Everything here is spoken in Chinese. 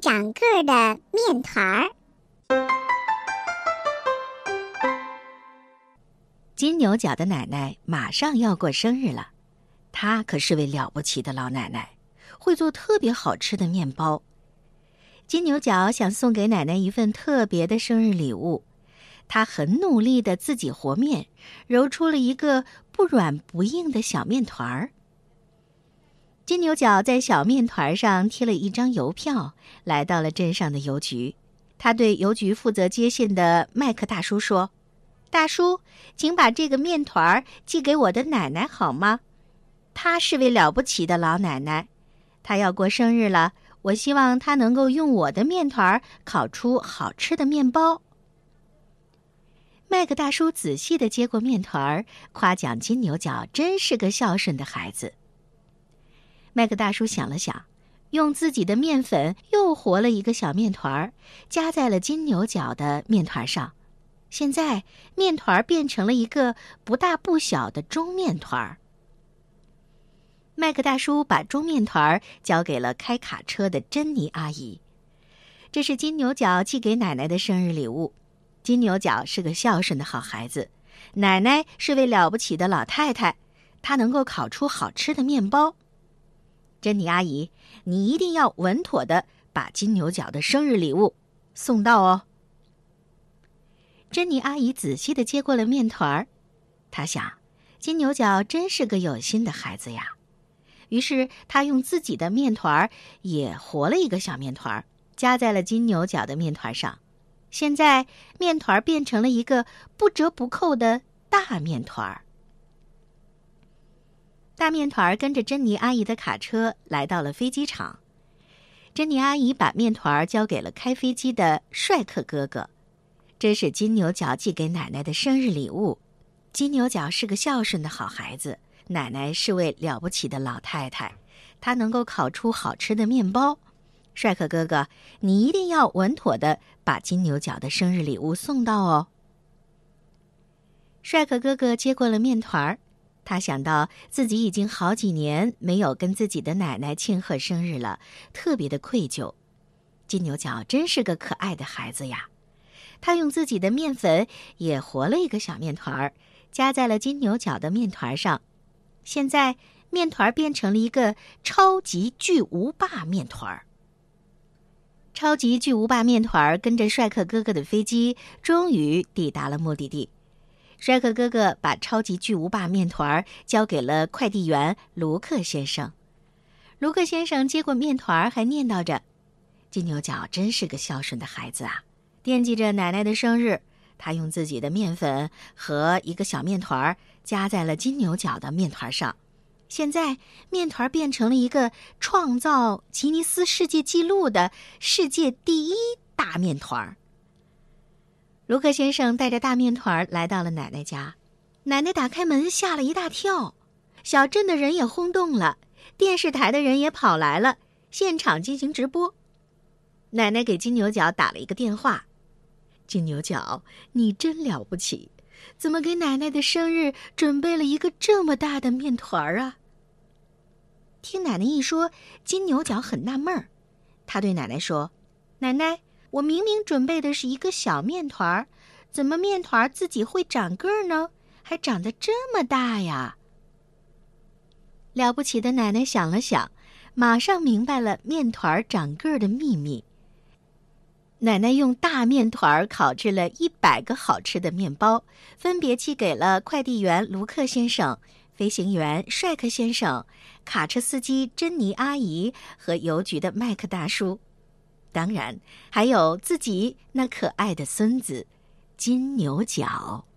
长个儿的面团儿。金牛角的奶奶马上要过生日了，她可是位了不起的老奶奶，会做特别好吃的面包。金牛角想送给奶奶一份特别的生日礼物，他很努力的自己和面，揉出了一个不软不硬的小面团儿。金牛角在小面团上贴了一张邮票，来到了镇上的邮局。他对邮局负责接信的麦克大叔说。大叔，请把这个面团寄给我的奶奶好吗？她是位了不起的老奶奶，她要过生日了。我希望她能够用我的面团烤出好吃的面包。麦克大叔仔细的接过面团，夸奖金牛角真是个孝顺的孩子。麦克大叔想了想，用自己的面粉又和了一个小面团儿，夹在了金牛角的面团上。现在面团变成了一个不大不小的中面团儿。麦克大叔把中面团儿交给了开卡车的珍妮阿姨，这是金牛角寄给奶奶的生日礼物。金牛角是个孝顺的好孩子，奶奶是位了不起的老太太，她能够烤出好吃的面包。珍妮阿姨，你一定要稳妥的把金牛角的生日礼物送到哦。珍妮阿姨仔细的接过了面团儿，她想，金牛角真是个有心的孩子呀。于是，她用自己的面团儿也和了一个小面团儿，夹在了金牛角的面团上。现在，面团变成了一个不折不扣的大面团儿。大面团儿跟着珍妮阿姨的卡车来到了飞机场。珍妮阿姨把面团儿交给了开飞机的帅克哥哥。这是金牛角寄给奶奶的生日礼物。金牛角是个孝顺的好孩子，奶奶是位了不起的老太太，她能够烤出好吃的面包。帅克哥哥，你一定要稳妥的把金牛角的生日礼物送到哦。帅克哥哥接过了面团儿，他想到自己已经好几年没有跟自己的奶奶庆贺生日了，特别的愧疚。金牛角真是个可爱的孩子呀。他用自己的面粉也和了一个小面团儿，夹在了金牛角的面团上。现在面团变成了一个超级巨无霸面团儿。超级巨无霸面团儿跟着帅克哥哥的飞机，终于抵达了目的地。帅克哥哥把超级巨无霸面团儿交给了快递员卢克先生。卢克先生接过面团儿，还念叨着：“金牛角真是个孝顺的孩子啊。”惦记着奶奶的生日，他用自己的面粉和一个小面团儿夹在了金牛角的面团上。现在面团变成了一个创造吉尼斯世界纪录的世界第一大面团儿。卢克先生带着大面团儿来到了奶奶家，奶奶打开门吓了一大跳，小镇的人也轰动了，电视台的人也跑来了，现场进行直播。奶奶给金牛角打了一个电话。金牛角，你真了不起，怎么给奶奶的生日准备了一个这么大的面团儿啊？听奶奶一说，金牛角很纳闷儿，他对奶奶说：“奶奶，我明明准备的是一个小面团儿，怎么面团儿自己会长个儿呢？还长得这么大呀？”了不起的奶奶想了想，马上明白了面团儿长个儿的秘密。奶奶用大面团儿烤制了一百个好吃的面包，分别寄给了快递员卢克先生、飞行员帅克先生、卡车司机珍妮阿姨和邮局的麦克大叔，当然还有自己那可爱的孙子金牛角。